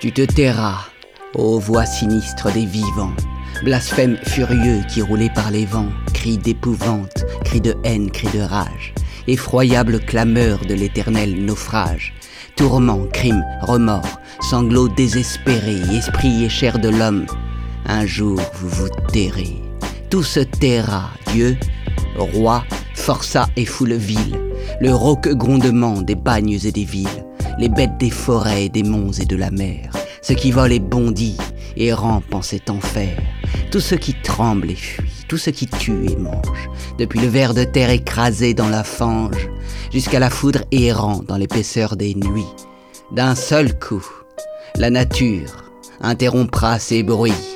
Tu te tairas, ô voix sinistre des vivants, blasphème furieux qui roulait par les vents, cris d'épouvante, cris de haine, cris de rage, effroyable clameur de l'éternel naufrage, tourment, crime, remords, sanglots désespérés, esprit et chair de l'homme. Un jour vous vous tairez, tout se taira, Dieu, roi, forçat et foule ville, le rauque grondement des bagnes et des villes, les bêtes des forêts, des monts et de la mer, ce qui vole et bondit et rampe en cet enfer, tout ce qui tremble et fuit, tout ce qui tue et mange, depuis le ver de terre écrasé dans la fange, jusqu'à la foudre errant dans l'épaisseur des nuits. D'un seul coup, la nature interrompra ses bruits.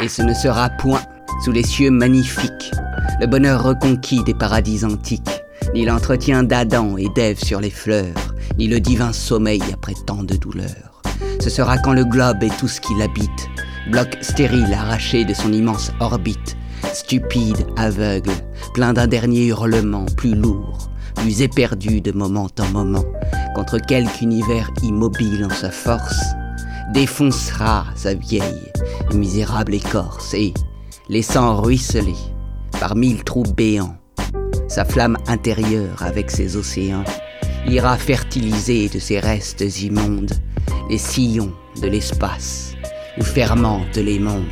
Et ce ne sera point sous les cieux magnifiques, le bonheur reconquis des paradis antiques, ni l'entretien d'Adam et d'Ève sur les fleurs, ni le divin sommeil après tant de douleurs. Ce sera quand le globe et tout ce qui l'habite, bloc stérile arraché de son immense orbite, stupide, aveugle, plein d'un dernier hurlement plus lourd, plus éperdu de moment en moment, contre quelque univers immobile en sa force, défoncera sa vieille misérable écorce et, laissant ruisseler par mille trous béants sa flamme intérieure avec ses océans, ira fertiliser de ses restes immondes les sillons de l'espace où fermentent les mondes.